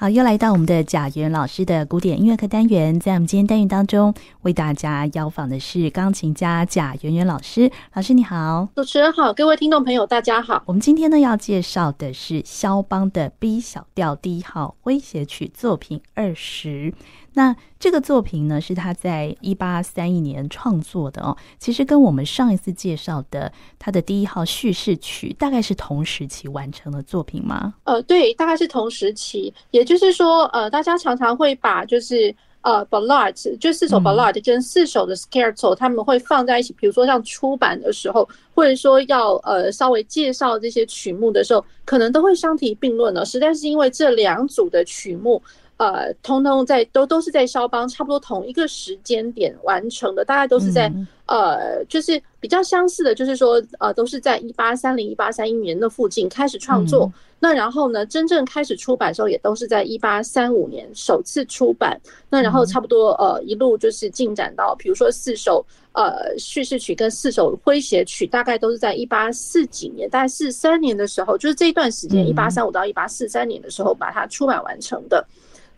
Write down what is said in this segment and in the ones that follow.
好，又来到我们的贾元老师的古典音乐课单元，在我们今天单元当中，为大家邀访的是钢琴家贾元元老师。老师你好，主持人好，各位听众朋友大家好。我们今天呢要介绍的是肖邦的 B 小调第一号诙谐曲作品二十。那这个作品呢，是他在一八三一年创作的哦。其实跟我们上一次介绍的他的第一号叙事曲，大概是同时期完成的作品吗？呃，对，大概是同时期。也就是说，呃，大家常常会把就是呃 ballad 就四首 ballad 跟四首的 scherzo，他们会放在一起。比如说像出版的时候，或者说要呃稍微介绍这些曲目的时候，可能都会相提并论呢。实在是因为这两组的曲目。呃，通通在都都是在肖邦差不多同一个时间点完成的，大概都是在、嗯、呃，就是比较相似的，就是说呃，都是在一八三零、一八三一年的附近开始创作。嗯、那然后呢，真正开始出版的时候，也都是在一八三五年首次出版。那然后差不多呃，一路就是进展到，比如说四首呃叙事曲跟四首诙谐曲，大概都是在一八四几年，大概四三年的时候，就是这一段时间，一八三五到一八四三年的时候，把它出版完成的。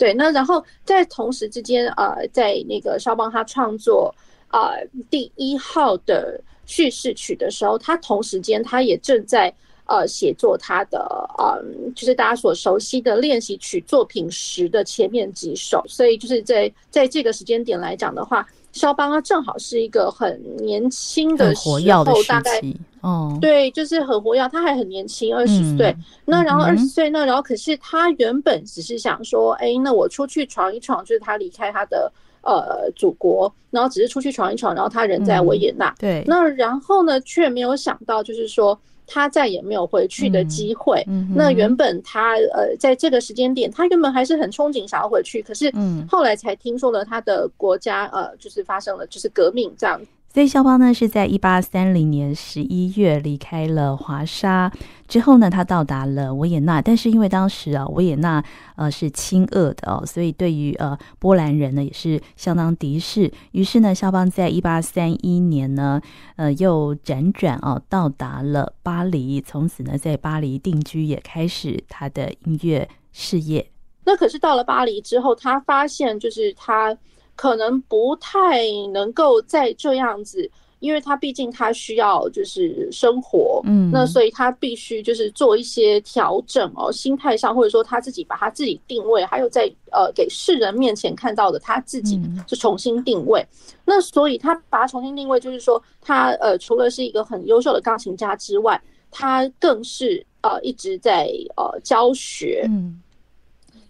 对，那然后在同时之间，呃，在那个肖邦他创作呃第一号的叙事曲的时候，他同时间他也正在呃写作他的呃，就是大家所熟悉的练习曲作品十的前面几首，所以就是在在这个时间点来讲的话。萧邦他正好是一个很年轻的时候，大概哦，对，就是很活跃，他还很年轻，二十岁。那然后二十岁，那然后可是他原本只是想说，哎，那我出去闯一闯，就是他离开他的呃祖国，然后只是出去闯一闯，然后他人在维也纳。对，那然后呢，却没有想到，就是说。他再也没有回去的机会。嗯嗯、那原本他呃，在这个时间点，他原本还是很憧憬想要回去，可是后来才听说了他的国家呃，就是发生了就是革命这样。所以肖邦呢是在一八三零年十一月离开了华沙之后呢，他到达了维也纳。但是因为当时啊，维也纳呃是亲俄的哦，所以对于呃波兰人呢也是相当敌视。于是呢，肖邦在一八三一年呢，呃又辗转哦到达了巴黎，从此呢在巴黎定居，也开始他的音乐事业。那可是到了巴黎之后，他发现就是他。可能不太能够再这样子，因为他毕竟他需要就是生活，嗯，那所以他必须就是做一些调整哦，心态上或者说他自己把他自己定位，还有在呃给世人面前看到的他自己是重新定位。那所以他把他重新定位，就是说他呃除了是一个很优秀的钢琴家之外，他更是呃一直在呃教学，嗯。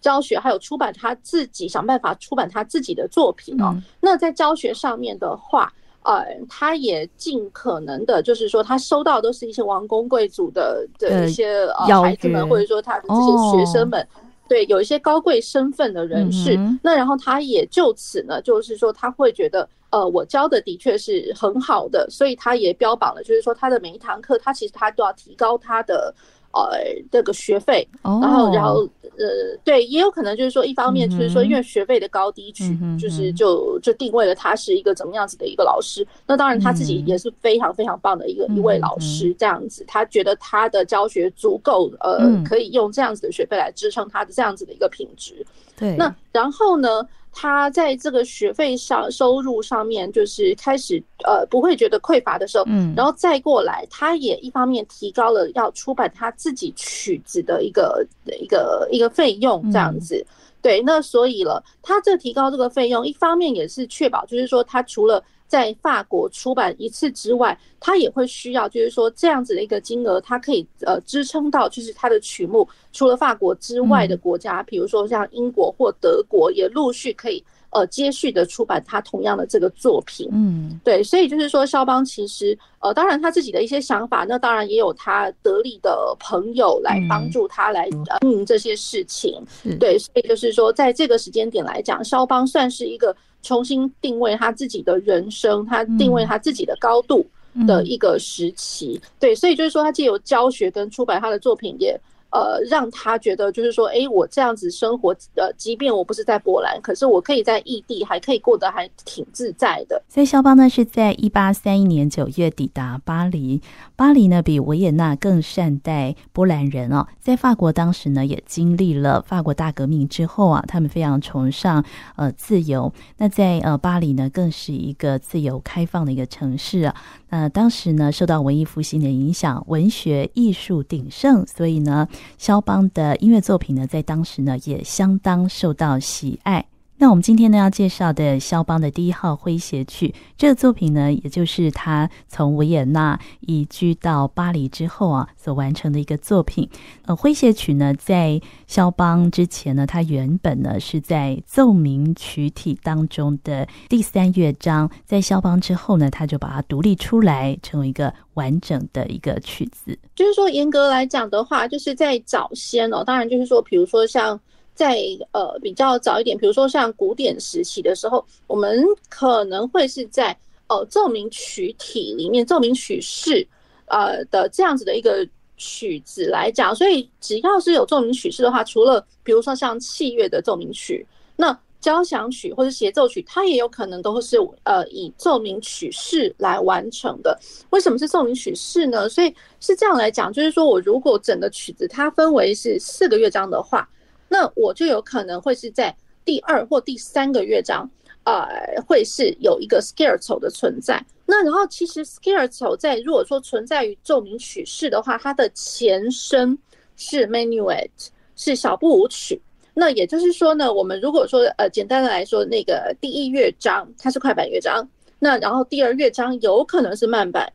教学还有出版他自己想办法出版他自己的作品哦。那在教学上面的话，呃，他也尽可能的，就是说他收到都是一些王公贵族的的一些呃孩子们，或者说他的这些学生们，对，有一些高贵身份的人士。那然后他也就此呢，就是说他会觉得，呃，我教的的确是很好的，所以他也标榜了，就是说他的每一堂课，他其实他都要提高他的。呃，这个学费，然后，然后，呃，对，也有可能就是说，一方面就是说，因为学费的高低取，就是就就定位了他是一个怎么样子的一个老师。那当然他自己也是非常非常棒的一个一位老师，这样子，他觉得他的教学足够，呃，可以用这样子的学费来支撑他的这样子的一个品质。对，那然后呢？他在这个学费上收入上面，就是开始呃不会觉得匮乏的时候，嗯，然后再过来，他也一方面提高了要出版他自己曲子的一个一个一个费用，这样子，对，那所以了，他这提高这个费用，一方面也是确保，就是说他除了在法国出版一次之外，他也会需要，就是说这样子的一个金额，它可以呃支撑到，就是他的曲目除了法国之外的国家，比如说像英国或德国，也陆续可以呃接续的出版他同样的这个作品。嗯，对，所以就是说肖邦其实呃，当然他自己的一些想法，那当然也有他得力的朋友来帮助他来运营这些事情。对，所以就是说在这个时间点来讲，肖邦算是一个。重新定位他自己的人生，他定位他自己的高度的一个时期。对，所以就是说，他既有教学跟出版他的作品，也呃，让他觉得就是说，哎，我这样子生活，呃，即便我不是在波兰，可是我可以在异地，还可以过得还挺自在的。所以肖邦呢是在一八三一年九月抵达巴黎。巴黎呢比维也纳更善待波兰人哦。在法国当时呢也经历了法国大革命之后啊，他们非常崇尚呃自由。那在呃巴黎呢更是一个自由开放的一个城市啊。呃当时呢受到文艺复兴的影响，文学艺术鼎盛，所以呢。肖邦的音乐作品呢，在当时呢也相当受到喜爱。那我们今天呢要介绍的肖邦的第一号诙谐曲，这个作品呢，也就是他从维也纳移居到巴黎之后啊所完成的一个作品。呃，诙谐曲呢，在肖邦之前呢，它原本呢是在奏鸣曲体当中的第三乐章，在肖邦之后呢，他就把它独立出来，成为一个完整的一个曲子。就是说，严格来讲的话，就是在早先哦，当然就是说，比如说像。在呃比较早一点，比如说像古典时期的时候，我们可能会是在呃奏鸣曲体里面，奏鸣曲式呃的这样子的一个曲子来讲。所以只要是有奏鸣曲式的话，除了比如说像器乐的奏鸣曲，那交响曲或者协奏曲，它也有可能都会是呃以奏鸣曲式来完成的。为什么是奏鸣曲式呢？所以是这样来讲，就是说我如果整个曲子它分为是四个乐章的话。那我就有可能会是在第二或第三个乐章，呃，会是有一个 scherzo 的存在。那然后其实 scherzo 在如果说存在于奏鸣曲式的话，它的前身是 menuet，是小步舞曲。那也就是说呢，我们如果说呃简单的来说，那个第一乐章它是快板乐章，那然后第二乐章有可能是慢板。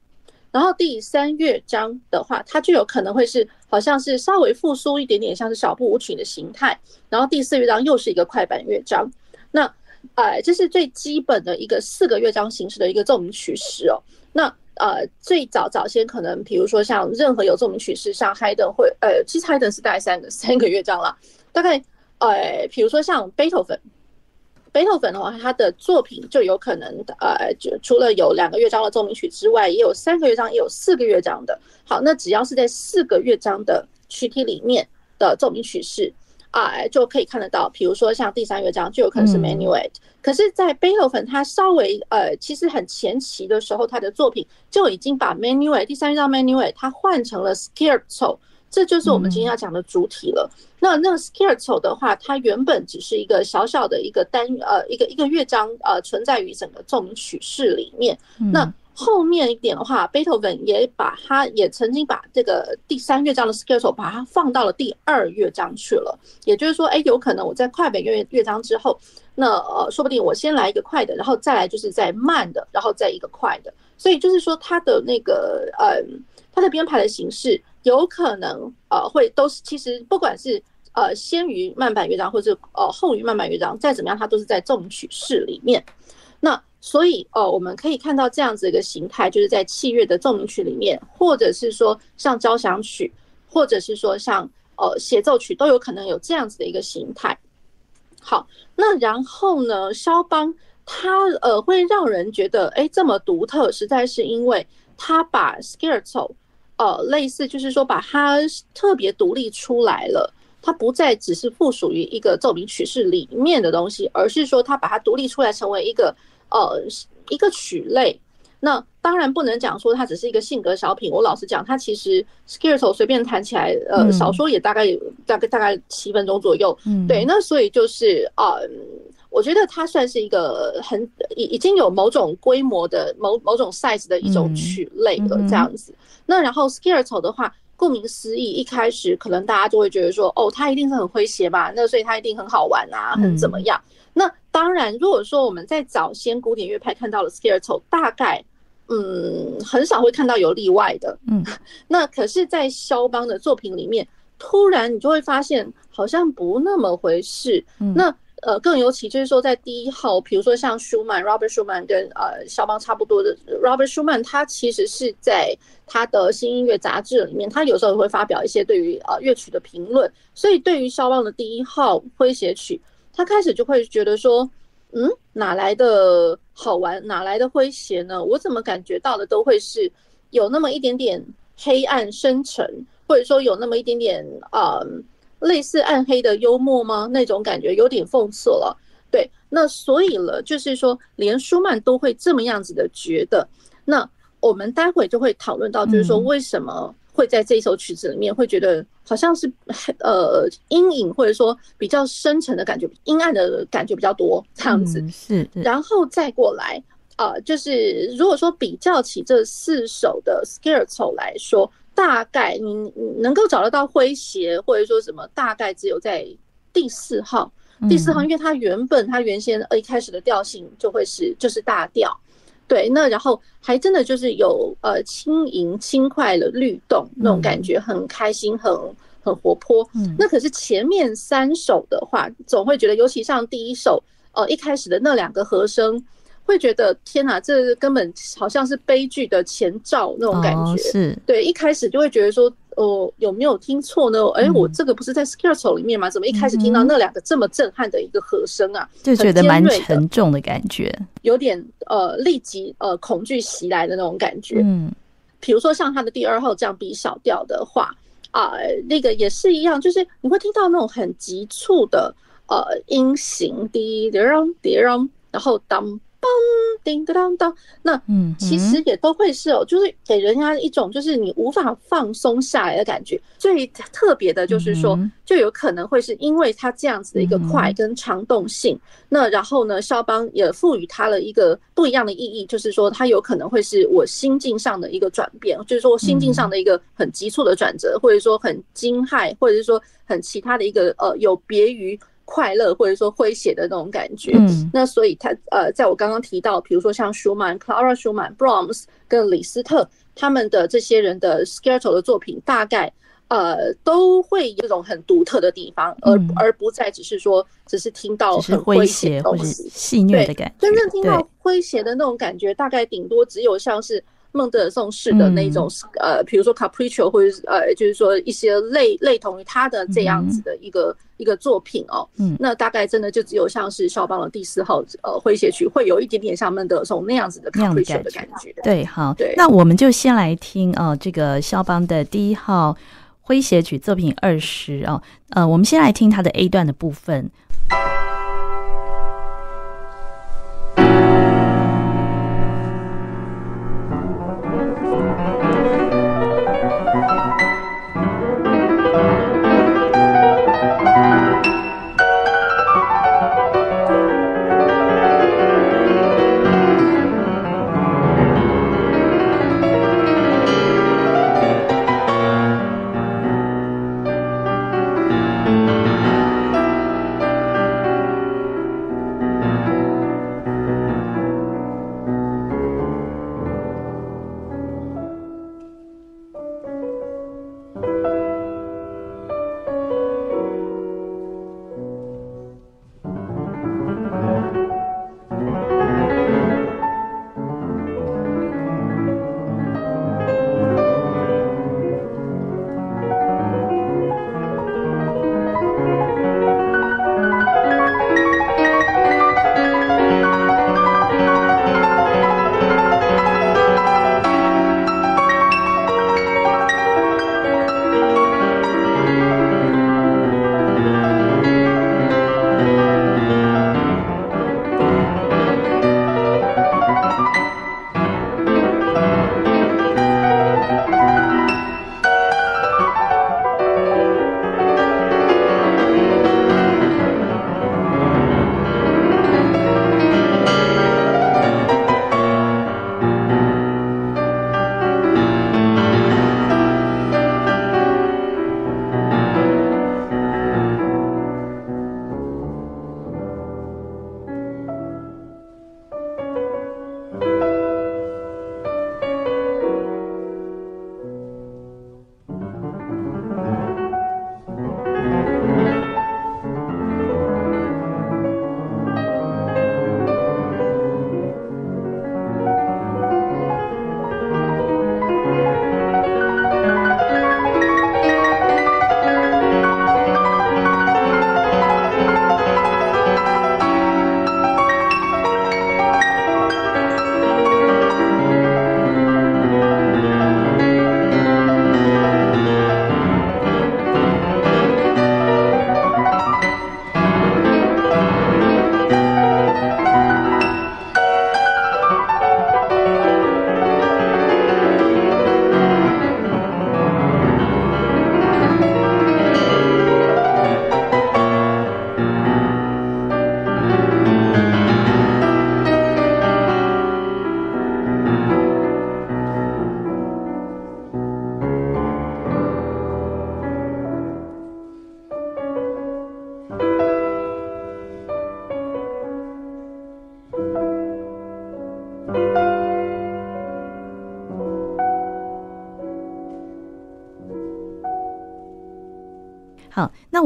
然后第三乐章的话，它就有可能会是好像是稍微复苏一点点，像是小步舞曲的形态。然后第四乐章又是一个快板乐章。那，呃，这是最基本的一个四个乐章形式的一个奏鸣曲式哦。那呃，最早早先可能，比如说像任何有奏鸣曲式，像海顿会，呃，其实海顿是大概三个三个乐章了。大概，呃，比如说像贝多芬。贝多芬的话，他的作品就有可能，呃，就除了有两个乐章的奏鸣曲之外，也有三个乐章，也有四个乐章的。好，那只要是在四个乐章的曲体里面的奏鸣曲式，啊，就可以看得到。比如说像第三乐章，就有可能是 Menuet。可是，在贝多芬他稍微呃，其实很前期的时候，他的作品就已经把 Menuet 第三乐章 Menuet 他换成了 Scherzo。这就是我们今天要讲的主体了。嗯、那那个 Scherzo 的话，它原本只是一个小小的一个单呃一个一个乐章呃存在于整个奏鸣曲式里面。嗯、那后面一点的话，贝多芬也把它也曾经把这个第三乐章的 Scherzo 把它放到了第二乐章去了。也就是说，哎，有可能我在快本乐乐章之后，那呃说不定我先来一个快的，然后再来就是在慢的，然后再一个快的。所以就是说，它的那个呃它的编排的形式。有可能呃会都是其实不管是呃先于慢板乐章或者呃后于慢板乐章，再怎么样它都是在奏曲式里面。那所以呃我们可以看到这样子一个形态，就是在器乐的奏鸣曲里面，或者是说像交响曲，或者是说像呃协奏曲，都有可能有这样子的一个形态。好，那然后呢，肖邦他呃会让人觉得哎这么独特，实在是因为他把 Scherzo 呃，类似就是说，把它特别独立出来了，它不再只是附属于一个奏鸣曲式里面的东西，而是说它把它独立出来，成为一个呃一个曲类。那当然不能讲说它只是一个性格小品。我老实讲，它其实 Scherzo 随便弹起来，呃，少说也大概有大概大概七分钟左右。嗯，对。那所以就是啊。呃我觉得它算是一个很已已经有某种规模的某某种 size 的一种曲类了，这样子。那然后 Scherzo 的话，顾名思义，一开始可能大家就会觉得说，哦，它一定是很诙谐吧？那所以它一定很好玩啊，很怎么样？那当然，如果说我们在早先古典乐派看到了 Scherzo，大概嗯很少会看到有例外的。嗯，那可是，在肖邦的作品里面，突然你就会发现，好像不那么回事。嗯那呃，更尤其就是说，在第一号，比如说像舒曼，Robert Schumann 跟呃肖邦差不多的，Robert Schumann，他其实是在他的新音乐杂志里面，他有时候会发表一些对于呃乐曲的评论。所以对于肖邦的第一号诙谐曲，他开始就会觉得说，嗯，哪来的好玩，哪来的诙谐呢？我怎么感觉到的都会是有那么一点点黑暗深沉。或者说有那么一点点嗯、呃，类似暗黑的幽默吗？那种感觉有点讽刺了。对，那所以了，就是说，连舒曼都会这么样子的觉得。那我们待会就会讨论到，就是说为什么会在这一首曲子里面会觉得好像是呃阴影，或者说比较深沉的感觉，阴暗的感觉比较多这样子。是，然后再过来。啊、呃，就是如果说比较起这四首的 Scherzo 来说，大概你能够找得到诙谐或者说什么，大概只有在第四号。第四号，因为它原本它原先呃一开始的调性就会是就是大调，对，那然后还真的就是有呃轻盈轻快的律动那种感觉，很开心，很很活泼。那可是前面三首的话，总会觉得，尤其像第一首，呃一开始的那两个和声。会觉得天哪，这根本好像是悲剧的前兆那种感觉。哦、是对，一开始就会觉得说，哦，有没有听错呢？哎、嗯，我这个不是在 Scherzo 里面吗？怎么一开始听到那两个这么震撼的一个和声啊？就觉得蛮沉重的感觉，有点呃立即呃恐惧袭来的那种感觉。嗯，比如说像他的第二号降 B 小调的话啊、呃，那个也是一样，就是你会听到那种很急促的呃音型，滴滴让滴让，然后当。嘣，叮当当当，那嗯，其实也都会是哦，就是给人家一种就是你无法放松下来的感觉。最特别的就是说，就有可能会是因为它这样子的一个快跟长动性，那然后呢，肖邦也赋予它了一个不一样的意义，就是说它有可能会是我心境上的一个转变，就是说心境上的一个很急促的转折，或者说很惊骇，或者是说很其他的一个呃，有别于。快乐或者说诙谐的那种感觉，嗯，那所以他呃，在我刚刚提到，比如说像舒曼、Clara 舒曼、Brahms 跟李斯特他们的这些人的 Scherzo 的作品，大概呃都会有这种很独特的地方，而而不再只是说只是听到很诙谐或者戏谑的感觉，真正听到诙谐的那种感觉，大概顶多只有像是。孟德尔颂式的那种，呃，比如说 Capriccio 或者是呃，就是说一些类类同于他的这样子的一个一个作品哦，嗯，那大概真的就只有像是肖邦的第四号呃诙谐曲，会有一点点像孟德尔颂那样子的 Capriccio 的感觉。对，好，对，那我们就先来听哦，这个肖邦的第一号诙谐曲作品二十哦，呃，我们先来听他的 A 段的部分。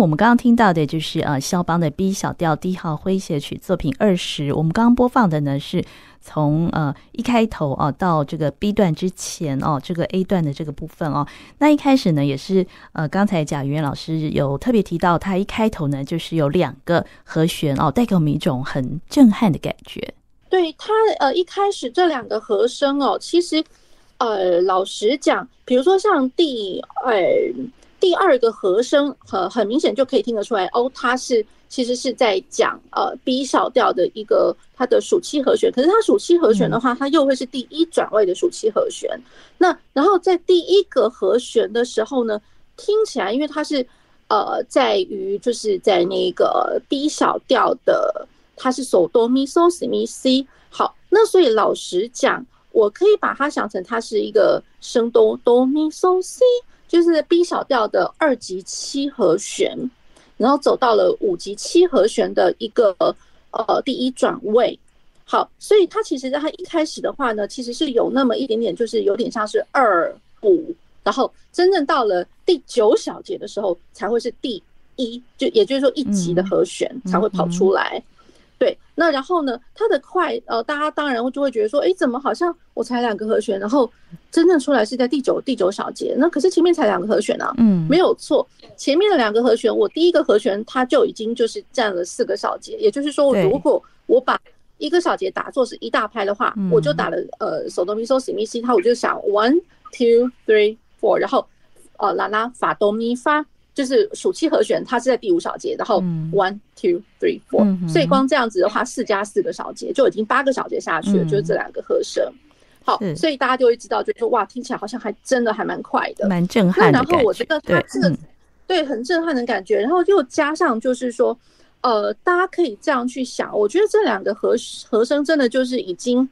我们刚刚听到的就是呃，肖邦的 B 小调第一号诙谐曲作品二十。我们刚刚播放的呢是从呃一开头哦、到这个 B 段之前哦、这个 A 段的这个部分哦、那一开始呢也是呃，刚才贾云老师有特别提到，他一开头呢就是有两个和弦哦、带给我们一种很震撼的感觉。对他呃一开始这两个和声哦，其实呃老实讲，比如说像第呃。第二个和声很很明显就可以听得出来哦，它是其实是在讲呃 B 小调的一个它的属七和弦，可是它属七和弦的话，它又会是第一转位的属七和弦。那然后在第一个和弦的时候呢，听起来因为它是呃在于就是在那个 B 小调的，它是手哆咪嗦西咪西。好，那所以老实讲，我可以把它想成它是一个升哆哆咪嗦西。就是 B 小调的二级七和弦，然后走到了五级七和弦的一个呃第一转位。好，所以它其实在它一开始的话呢，其实是有那么一点点，就是有点像是二五，然后真正到了第九小节的时候，才会是第一，就也就是说一级的和弦才会跑出来。对，那然后呢，它的快，呃，大家当然就会觉得说，哎，怎么好像我才两个和弦，然后真正出来是在第九第九小节，那可是前面才两个和弦啊，嗯，没有错，前面的两个和弦，我第一个和弦它就已经就是占了四个小节，也就是说，如果我把一个小节打作是一大拍的话，我就打了呃，手哆咪嗦西咪西，它我就想 one two three four，然后呃，啦啦法哆咪发。就是暑期和弦，它是在第五小节，然后 one two three four，所以光这样子的话，四加四个小节就已经八个小节下去了，就是这两个和声。好，所以大家就会知道，就是说哇，听起来好像还真的还蛮快的，蛮震撼的。然后我觉得它这个对很震撼的感觉，然后又加上就是说，呃，大家可以这样去想，我觉得这两个和和声真的就是已经。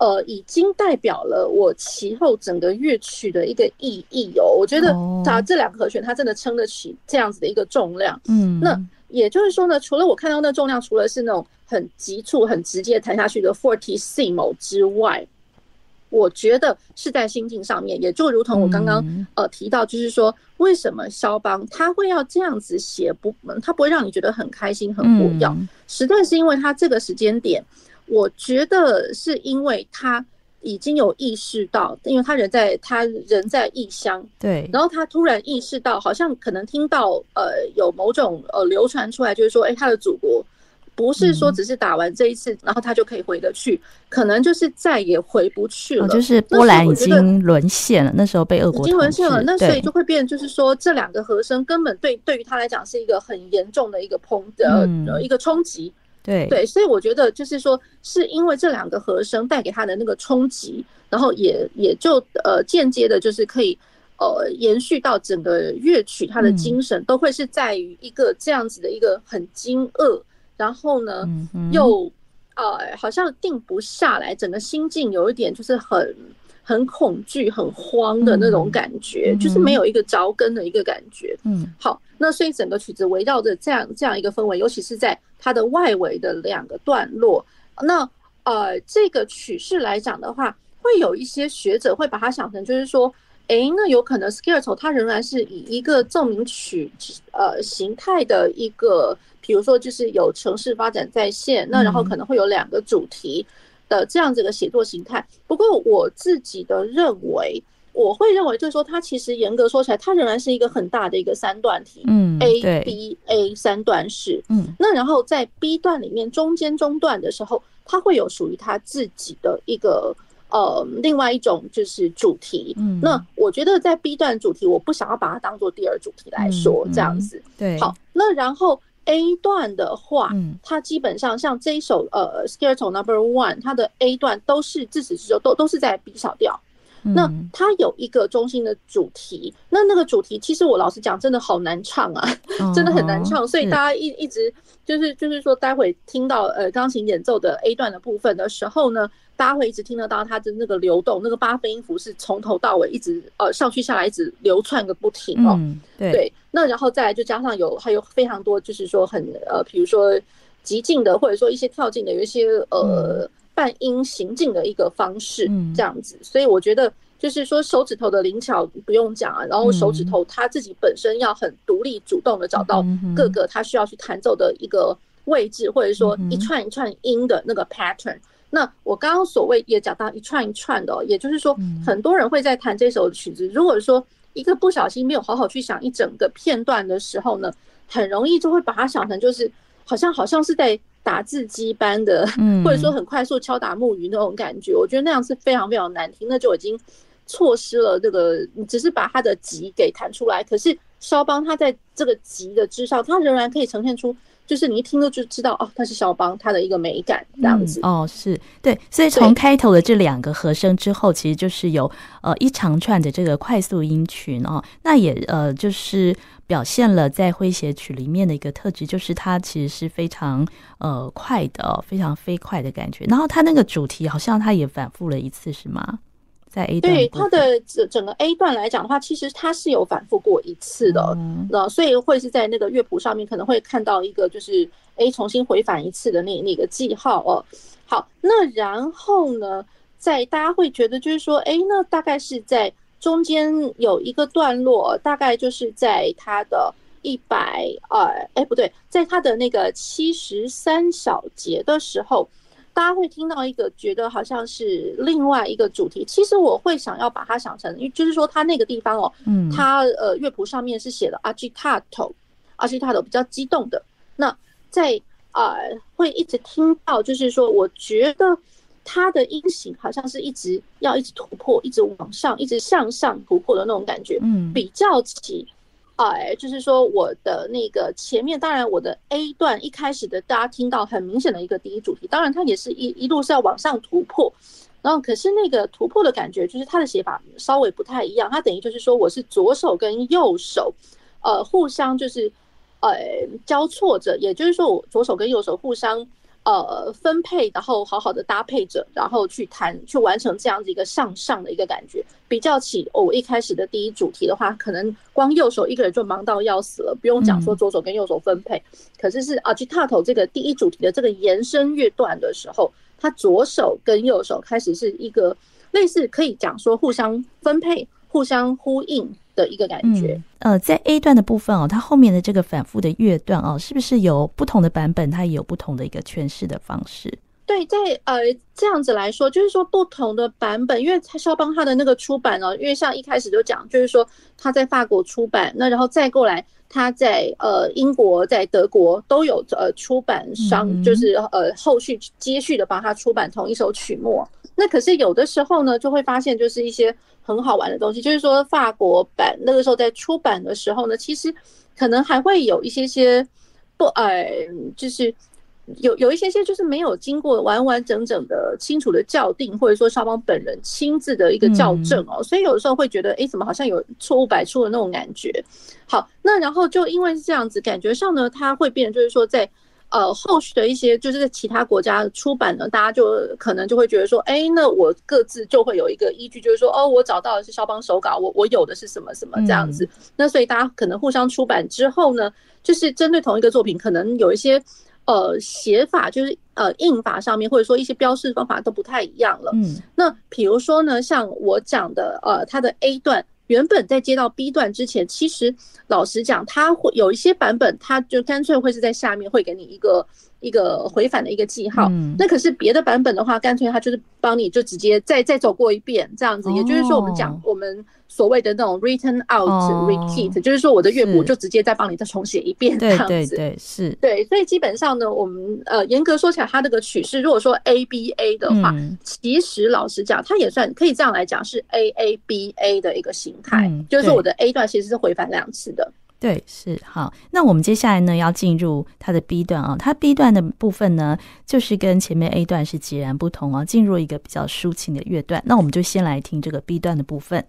呃，已经代表了我其后整个乐曲的一个意义哦。我觉得它这两个和弦，它真的撑得起这样子的一个重量。嗯，那也就是说呢，除了我看到那重量，除了是那种很急促、很直接弹下去的 fortissimo 之外，我觉得是在心境上面，也就如同我刚刚呃提到，就是说为什么肖邦他会要这样子写，不，他不会让你觉得很开心、很活跃，实在是因为他这个时间点。我觉得是因为他已经有意识到，因为他人在他人在异乡，对，然后他突然意识到，好像可能听到呃有某种呃流传出来，就是说，哎，他的祖国不是说只是打完这一次，然后他就可以回得去，可能就是再也回不去了。就是波兰已经沦陷了，那时候被俄国已经沦陷了，那所以就会变，就是说这两个和声根本对对于他来讲是一个很严重的一个碰的一个冲击。对对，所以我觉得就是说，是因为这两个和声带给他的那个冲击，然后也也就呃间接的，就是可以呃延续到整个乐曲，它的精神都会是在于一个这样子的一个很惊愕，然后呢又呃好像定不下来，整个心境有一点就是很。很恐惧、很慌的那种感觉，嗯、就是没有一个着根的一个感觉。嗯，好，那所以整个曲子围绕着这样这样一个氛围，尤其是在它的外围的两个段落。那呃，这个曲式来讲的话，会有一些学者会把它想成，就是说，哎、欸，那有可能 Scherzo 它仍然是以一个奏鸣曲呃形态的一个，比如说就是有城市发展在线，那然后可能会有两个主题。的这样子的写作形态，不过我自己的认为，我会认为就是说，它其实严格说起来，它仍然是一个很大的一个三段体，嗯，A B A 三段式，嗯，那然后在 B 段里面中间中段的时候，它会有属于它自己的一个呃另外一种就是主题，嗯，那我觉得在 B 段主题，我不想要把它当做第二主题来说，这样子，对，好，那然后。A 段的话，它基本上像这一首呃，Scherzo Number One，它的 A 段都是自始至终都都是在 B 小调。那它有一个中心的主题，那那个主题其实我老实讲，真的好难唱啊，真的很难唱。所以大家一一直就是就是说，待会听到呃钢琴演奏的 A 段的部分的时候呢，大家会一直听得到它的那个流动，那个八分音符是从头到尾一直呃上去下来，一直流窜个不停哦。对，那然后再来就加上有还有非常多就是说很呃，比如说极进的，或者说一些跳进的，有一些呃。半音行进的一个方式，这样子，所以我觉得就是说手指头的灵巧不用讲啊，然后手指头它自己本身要很独立主动的找到各个它需要去弹奏的一个位置，或者说一串一串音的那个 pattern。那我刚刚所谓也讲到一串一串的，哦也就是说很多人会在弹这首曲子，如果说一个不小心没有好好去想一整个片段的时候呢，很容易就会把它想成就是好像好像是在打字机般的，或者说很快速敲打木鱼那种感觉。我觉得那样是非常非常难听，那就已经错失了这个，你只是把它的级给弹出来，可是肖邦他在这个级的之上，他仍然可以呈现出。就是你一听到就知道哦，它是肖邦，它的一个美感这样子。嗯、哦，是对，所以从开头的这两个和声之后，其实就是有呃一长串的这个快速音群哦，那也呃就是表现了在诙谐曲里面的一个特质，就是它其实是非常呃快的、哦，非常飞快的感觉。然后它那个主题好像它也反复了一次，是吗？在 A 段，对它的整整个 A 段来讲的话，其实它是有反复过一次的，那、嗯、所以会是在那个乐谱上面可能会看到一个就是 A 重新回返一次的那那个记号哦。好，那然后呢，在大家会觉得就是说，哎，那大概是在中间有一个段落，大概就是在它的一百二，哎不对，在它的那个七十三小节的时候。大家会听到一个觉得好像是另外一个主题，其实我会想要把它想成，因为就是说它那个地方哦，嗯，它呃乐谱上面是写的 agitato，agitato 比较激动的。那在呃会一直听到，就是说我觉得它的音型好像是一直要一直突破，一直往上，一直向上突破的那种感觉，嗯，比较起。哎，就是说我的那个前面，当然我的 A 段一开始的，大家听到很明显的一个第一主题，当然它也是一一路是要往上突破，然后可是那个突破的感觉，就是它的写法稍微不太一样，它等于就是说我是左手跟右手，呃，互相就是呃交错着，也就是说我左手跟右手互相。呃，分配，然后好好的搭配着，然后去谈，去完成这样子一个向上的一个感觉。比较起哦，我一开始的第一主题的话，可能光右手一个人就忙到要死了，不用讲说左手跟右手分配。嗯、可是是 agitato 这个第一主题的这个延伸乐段的时候，他左手跟右手开始是一个类似可以讲说互相分配、互相呼应。的一个感觉，嗯，呃，在 A 段的部分哦，它后面的这个反复的乐段哦，是不是有不同的版本？它也有不同的一个诠释的方式？对，在呃这样子来说，就是说不同的版本，因为他肖邦他的那个出版哦，因为像一开始就讲，就是说他在法国出版，那然后再过来他在呃英国、在德国都有呃出版商，嗯、就是呃后续接续的帮他出版同一首曲目。那可是有的时候呢，就会发现就是一些。很好玩的东西，就是说法国版那个时候在出版的时候呢，其实可能还会有一些些不，呃，就是有有一些些就是没有经过完完整整的清楚的校订，或者说肖邦本人亲自的一个校正哦，所以有的时候会觉得，哎，怎么好像有错误百出的那种感觉。好，那然后就因为是这样子，感觉上呢，它会变，就是说在。呃，后续的一些就是在其他国家出版呢，大家就可能就会觉得说，哎，那我各自就会有一个依据，就是说，哦，我找到的是肖邦手稿，我我有的是什么什么这样子。那所以大家可能互相出版之后呢，就是针对同一个作品，可能有一些呃写法，就是呃印法上面，或者说一些标示方法都不太一样了。嗯，那比如说呢，像我讲的，呃，它的 A 段。原本在接到 B 段之前，其实老实讲，它会有一些版本，它就干脆会是在下面会给你一个一个回返的一个记号。嗯、那可是别的版本的话，干脆它就是帮你就直接再再走过一遍这样子。哦、也就是说，我们讲我们所谓的那种 written out repeat，、哦、就是说我的乐谱就直接再帮你再重写一遍这样子。对对对，是。对，所以基本上呢，我们呃严格说起来，它这个曲式，如果说 A B A 的话，嗯、其实老实讲，它也算可以这样来讲是 A A B A 的一个形态，嗯、就是说我的 A 段其实是回返两次的。对，是好。那我们接下来呢，要进入它的 B 段啊。它 B 段的部分呢，就是跟前面 A 段是截然不同哦，进入一个比较抒情的乐段。那我们就先来听这个 B 段的部分。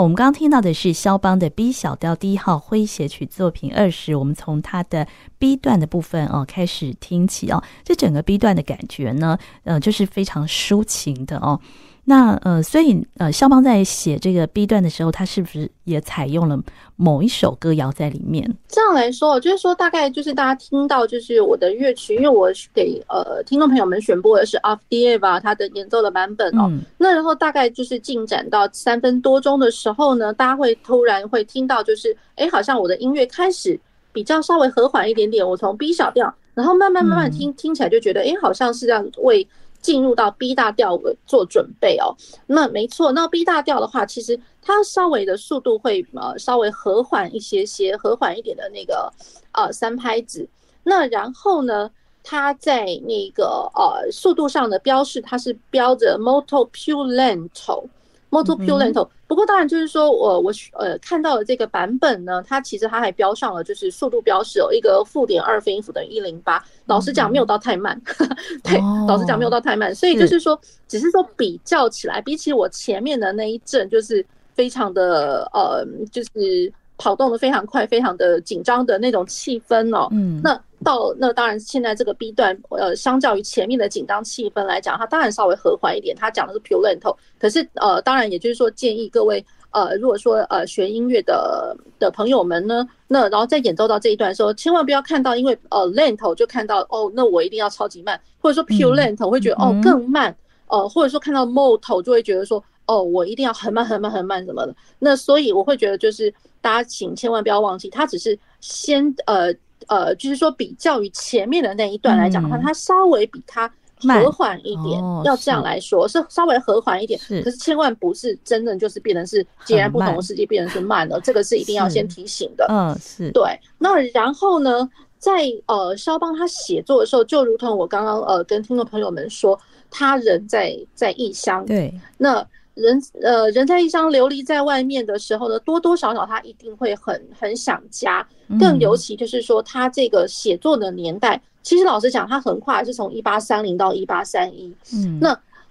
我们刚刚听到的是肖邦的 B 小调第一号诙谐曲作品二十，我们从它的 B 段的部分哦开始听起哦，这整个 B 段的感觉呢，呃，就是非常抒情的哦。那呃，所以呃，肖邦在写这个 B 段的时候，他是不是也采用了某一首歌谣在里面？这样来说，就是说大概就是大家听到就是我的乐曲，因为我给呃听众朋友们选播的是 Avdeeva 他的演奏的版本哦。嗯、那然后大概就是进展到三分多钟的时候呢，大家会突然会听到就是哎，好像我的音乐开始比较稍微和缓一点点。我从 B 小调，然后慢慢慢慢听、嗯、听起来就觉得哎，好像是这样为。进入到 B 大调做准备哦，那没错，那 B 大调的话，其实它稍微的速度会呃稍微和缓一些些，和缓一点的那个呃三拍子。那然后呢，它在那个呃速度上的标示，它是标着 Moto più lento。Molto più lento，不过当然就是说我我呃看到的这个版本呢，它其实它还标上了就是速度标示哦，一个负点二分音符等于一零八。老实讲没有到太慢，对，老实讲没有到太慢，所以就是说只是说比较起来，比起我前面的那一阵就是非常的呃就是。跑动的非常快，非常的紧张的那种气氛哦。嗯，那到那当然，现在这个 B 段，呃，相较于前面的紧张气氛来讲，它当然稍微和缓一点。它讲的是 pure lento，可是呃，当然也就是说，建议各位呃，如果说呃学音乐的的朋友们呢，那然后在演奏到这一段的时候，千万不要看到因为呃 lento 就看到哦，那我一定要超级慢，或者说 pure lento 会觉得哦更慢，呃，或者说看到 molto 就会觉得说哦，我一定要很慢很慢很慢什么的。那所以我会觉得就是。大家请千万不要忘记，它只是先呃呃，就是说比较于前面的那一段来讲的话，它稍微比它和缓一点。要这样来说，是稍微和缓一点。可是千万不是真的就是变成是截然不同的世界，变成是慢了。这个是一定要先提醒的。嗯，是对。那然后呢，在呃肖邦他写作的时候，就如同我刚刚呃跟听众朋友们说，他人在在异乡。对，那。人呃，人在异乡流离在外面的时候呢，多多少少他一定会很很想家，更尤其就是说他这个写作的年代，其实老实讲，他横跨是从一八三零到一八三一，嗯，那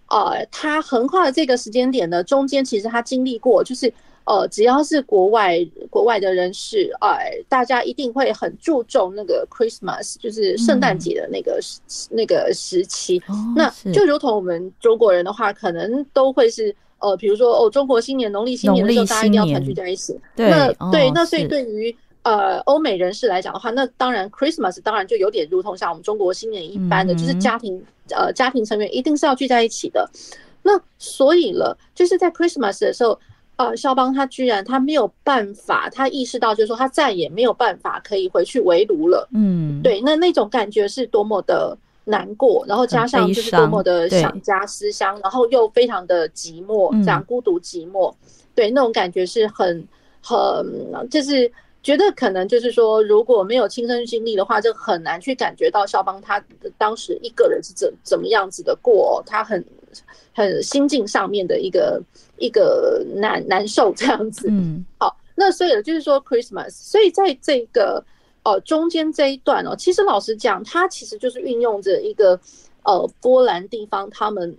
呃，他横跨的这个时间点呢，中间其实他经历过，就是呃，只要是国外国外的人士，呃，大家一定会很注重那个 Christmas，就是圣诞节的那个那个时期，那就如同我们中国人的话，可能都会是。呃，比如说哦，中国新年、农历新年的时候，大家一定要团聚在一起。对，那对，那所以对于呃欧美人士来讲的话，那当然 Christmas 当然就有点如同像我们中国新年一般的，就是家庭呃家庭成员一定是要聚在一起的。那所以了，就是在 Christmas 的时候，呃，肖邦他居然他没有办法，他意识到就是说他再也没有办法可以回去围炉了。嗯，对，那那种感觉是多么的。难过，然后加上就是多么的想家思乡，然后又非常的寂寞，这样孤独寂寞，对，那种感觉是很很，就是觉得可能就是说，如果没有亲身经历的话，就很难去感觉到肖邦他当时一个人是怎怎么样子的过，他很很心境上面的一个一个难难受这样子。嗯，好，那所以就是说 Christmas，所以在这个。哦，中间这一段哦，其实老实讲，它其实就是运用着一个呃波兰地方他们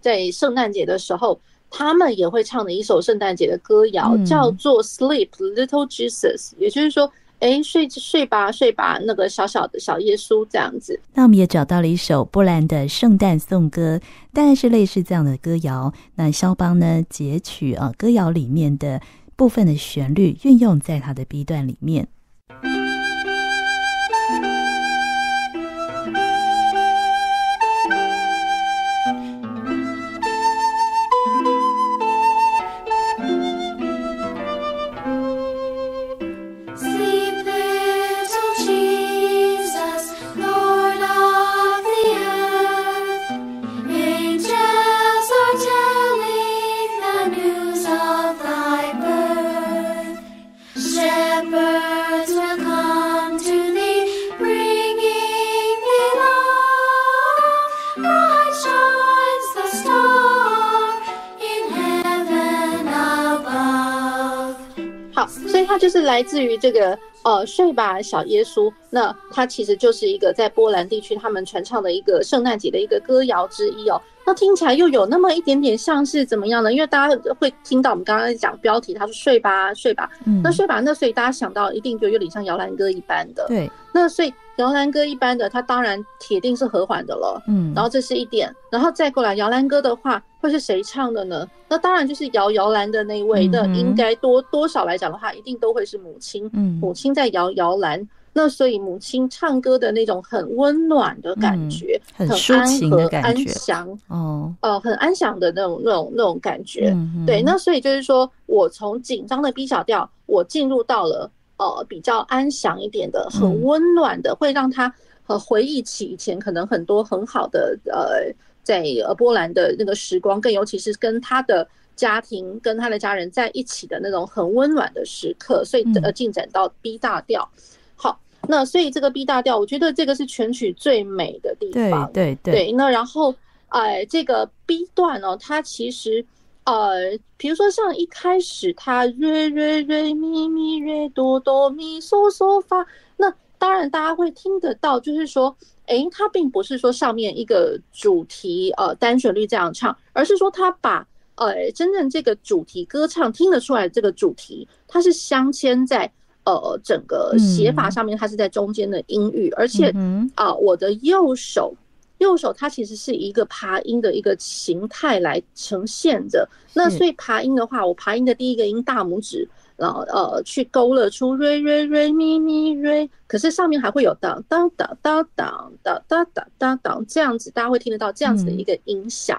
在圣诞节的时候，他们也会唱的一首圣诞节的歌谣，嗯、叫做 Sleep Little Jesus，也就是说，哎，睡睡吧，睡吧，那个小小的小耶稣这样子。那我们也找到了一首波兰的圣诞颂歌，当然是类似这样的歌谣。那肖邦呢，截取啊歌谣里面的部分的旋律，运用在他的 B 段里面。就是来自于这个呃，睡吧，小耶稣。那它其实就是一个在波兰地区他们传唱的一个圣诞节的一个歌谣之一哦。那听起来又有那么一点点像是怎么样呢？因为大家会听到我们刚刚讲标题，他说睡吧，睡吧。嗯，那睡吧，那所以大家想到一定就有点像摇篮歌一般的。对，那所以。摇篮歌一般的，它当然铁定是和缓的了，嗯，然后这是一点，然后再过来摇篮歌的话，会是谁唱的呢？那当然就是摇摇篮的那一位，那应该多多少来讲的话，一定都会是母亲，嗯，母亲在摇摇篮，那所以母亲唱歌的那种很温暖的感觉，很抒情的感觉，安详，哦，呃，很安详的那种那种那种感觉，对，那所以就是说我从紧张的 B 小调，我进入到了。呃，比较安详一点的，很温暖的，会让他呃回忆起以前可能很多很好的呃，在呃波兰的那个时光，更尤其是跟他的家庭、跟他的家人在一起的那种很温暖的时刻，所以呃进展到 B 大调。好，那所以这个 B 大调，我觉得这个是全曲最美的地方。对对对。那然后哎、呃，这个 B 段呢，它其实。呃，比如说像一开始它瑞瑞瑞咪咪瑞哆哆咪嗦嗦发，那当然大家会听得到，就是说，诶，它并不是说上面一个主题呃单旋律这样唱，而是说它把呃真正这个主题歌唱听得出来，这个主题它是镶嵌在呃整个写法上面，它是在中间的音域，而且啊、呃，我的右手。右手它其实是一个爬音的一个形态来呈现的，那所以爬音的话，我爬音的第一个音大拇指，然后呃去勾勒出瑞瑞瑞咪咪瑞，可是上面还会有当当当当当当当当当当这样子，大家会听得到这样子的一个音响。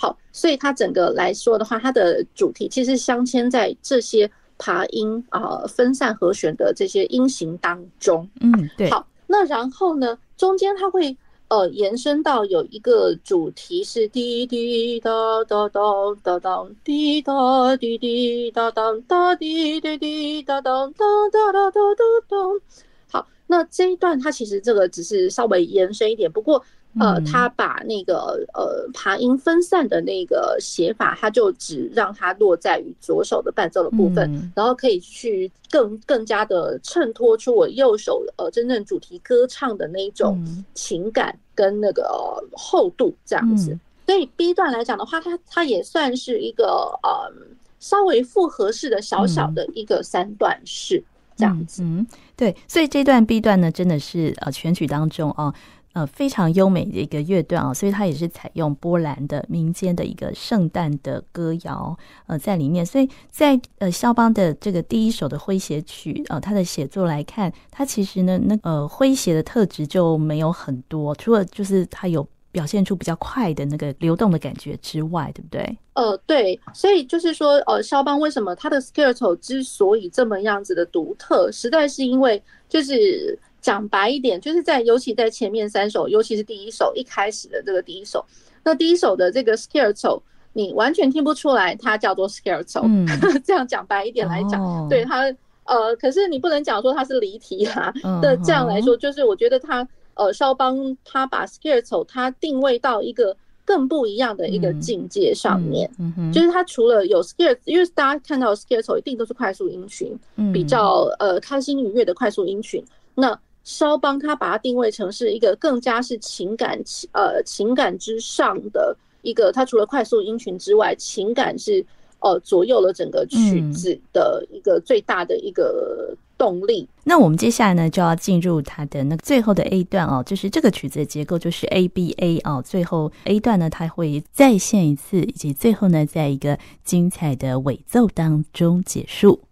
好，所以它整个来说的话，它的主题其实镶嵌在这些爬音啊分散和弦的这些音型当中。嗯，对。好，那然后呢，中间它会。呃，延伸到有一个主题是滴滴答答答答答滴答滴滴答答答滴滴滴答答答答答答答。好，那这一段它其实这个只是稍微延伸一点，不过。呃，他把那个呃爬音分散的那个写法，他就只让它落在于左手的伴奏的部分，然后可以去更更加的衬托出我右手呃真正主题歌唱的那种情感跟那个厚度这样子。所以 B 段来讲的话，它它也算是一个呃稍微复合式的小小的一个三段式这样子。嗯，对，所以这段 B 段呢，真的是呃全曲当中哦。呃，非常优美的一个乐段啊，所以它也是采用波兰的民间的一个圣诞的歌谣呃在里面，所以在呃肖邦的这个第一首的诙谐曲呃，他的写作来看，他其实呢那呃诙谐的特质就没有很多，除了就是他有表现出比较快的那个流动的感觉之外，对不对？呃，对，所以就是说呃，肖邦为什么他的 Scherzo 之所以这么样子的独特，实在是因为就是。讲白一点，就是在尤其在前面三首，尤其是第一首一开始的这个第一首，那第一首的这个 Scherzo，你完全听不出来它叫做 Scherzo。嗯，这样讲白一点来讲，哦、对它呃，可是你不能讲说它是离题啦。那、嗯、这样来说，就是我觉得它呃，肖邦他把 Scherzo 它定位到一个更不一样的一个境界上面，嗯嗯、就是它除了有 Scherzo，因为大家看到 Scherzo 一定都是快速音群，嗯、比较呃开心愉悦的快速音群，那。肖邦他把它定位成是一个更加是情感呃情感之上的一个，他除了快速音群之外，情感是呃左右了整个曲子的一个最大的一个动力。嗯、那我们接下来呢就要进入它的那个最后的 A 段哦，就是这个曲子的结构就是 A B A 哦，最后 A 段呢它会再现一次，以及最后呢在一个精彩的尾奏当中结束。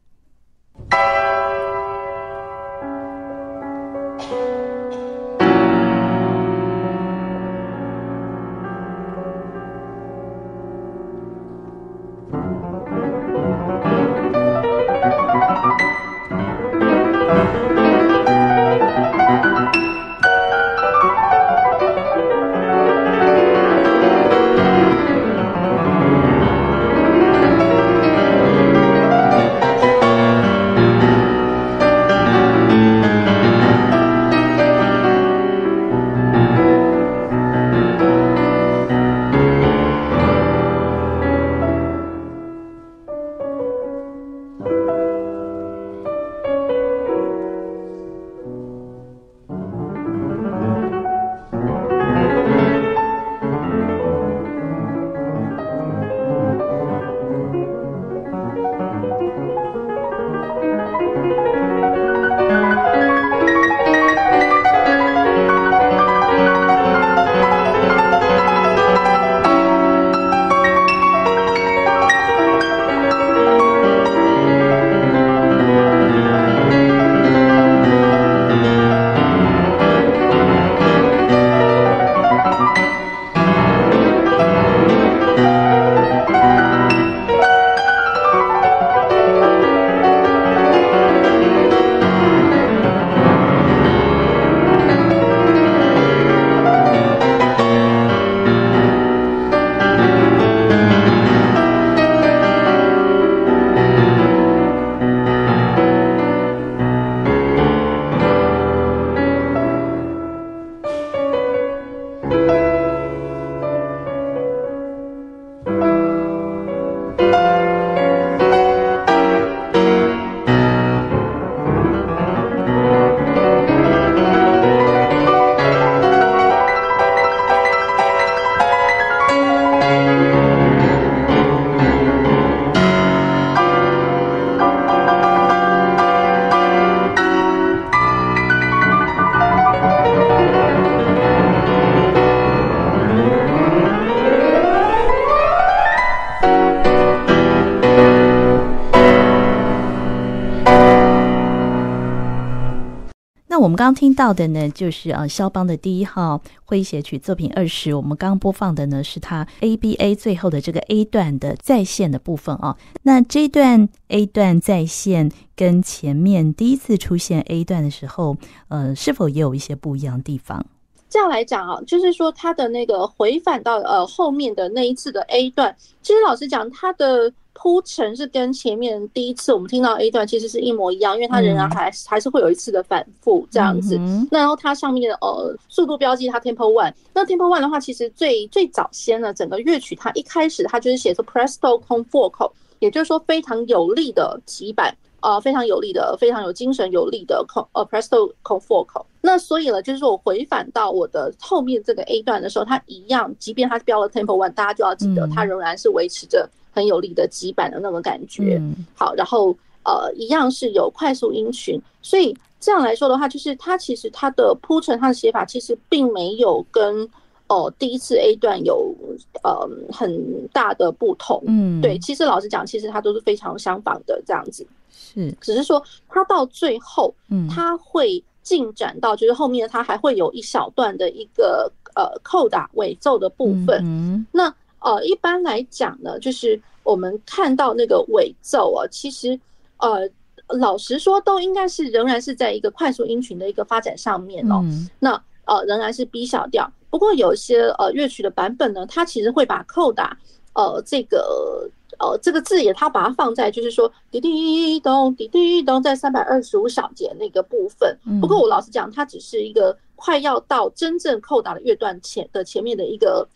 刚刚听到的呢，就是呃肖邦的第一号诙谐曲作品二十。我们刚播放的呢，是他 ABA 最后的这个 A 段的再现的部分啊。那这段 A 段再现跟前面第一次出现 A 段的时候，呃，是否也有一些不一样的地方？这样来讲啊，就是说他的那个回返到呃后面的那一次的 A 段，其实老实讲，他的。铺陈是跟前面第一次我们听到 A 段其实是一模一样，因为它仍然还还是会有一次的反复这样子。那然后它上面的呃速度标记它 Tempo One，那 Tempo One 的话，其实最最早先呢，整个乐曲它一开始它就是写出 Presto con fuoco，也就是说非常有力的急板，呃非常有力的非常有精神有力的 con 呃 Presto con fuoco。那所以呢，就是说我回返到我的后面这个 A 段的时候，它一样，即便它标了 Tempo One，大家就要记得它仍然是维持着。很有力的急板的那种感觉，好，然后呃，一样是有快速音群，所以这样来说的话，就是它其实它的铺陈、它的写法其实并没有跟哦、呃、第一次 A 段有呃很大的不同，嗯，对，其实老实讲，其实它都是非常相仿的这样子，是，只是说它到最后，嗯，它会进展到就是后面它还会有一小段的一个呃扣打尾奏的部分，嗯，那。呃，一般来讲呢，就是我们看到那个尾奏啊，其实呃，老实说，都应该是仍然是在一个快速音群的一个发展上面哦。嗯、那呃，仍然是 B 小调。不过有一些呃乐曲的版本呢，它其实会把扣打呃这个呃这个字眼，它把它放在就是说滴滴咚滴滴咚，在三百二十五小节那个部分。不过我老实讲，它只是一个快要到真正扣打的乐段前的前面的一个。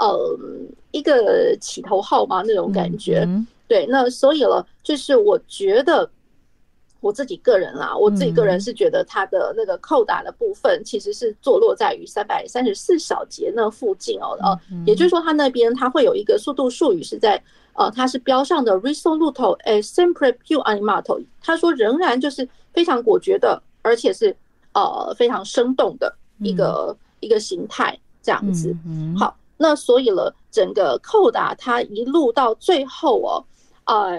呃，一个起头号嘛，那种感觉，对。那所以了，就是我觉得我自己个人啦，我自己个人是觉得它的那个扣打的部分，其实是坐落在于三百三十四小节那附近哦。呃，也就是说，它那边它会有一个速度术语是在呃，它是标上的 “resoluto a sempre più animato。他说仍然就是非常果决的，而且是呃非常生动的一个一个形态这样子。嗯好。那所以了，整个扣打它一路到最后哦，呃，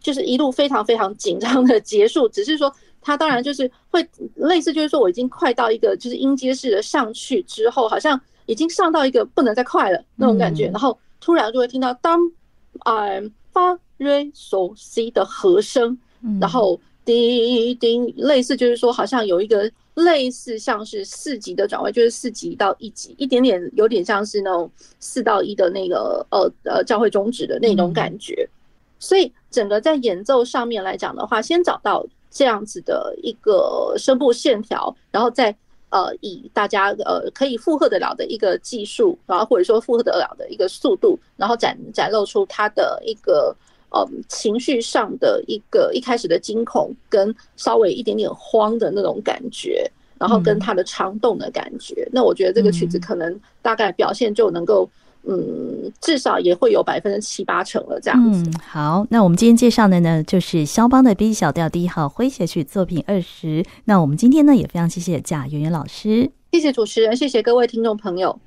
就是一路非常非常紧张的结束。只是说，它当然就是会类似，就是说我已经快到一个就是音阶式的上去之后，好像已经上到一个不能再快了那种感觉。然后突然就会听到当，呃，发瑞索西的和声，然后类似就是说好像有一个。类似像是四级的转位，就是四级到一级，一点点有点像是那种四到一的那个呃呃教会终止的那种感觉。所以整个在演奏上面来讲的话，先找到这样子的一个声部线条，然后再呃以大家呃可以负荷得了的一个技术，然后或者说负荷得了的一个速度，然后展展露出它的一个。嗯，情绪上的一个一开始的惊恐，跟稍微一点点慌的那种感觉，然后跟他的长动的感觉，嗯、那我觉得这个曲子可能大概表现就能够，嗯，至少也会有百分之七八成了这样子。嗯，好，那我们今天介绍的呢，就是肖邦的 B 小调第一号诙谐曲作品二十。那我们今天呢，也非常谢谢贾圆圆老师，谢谢主持人，谢谢各位听众朋友。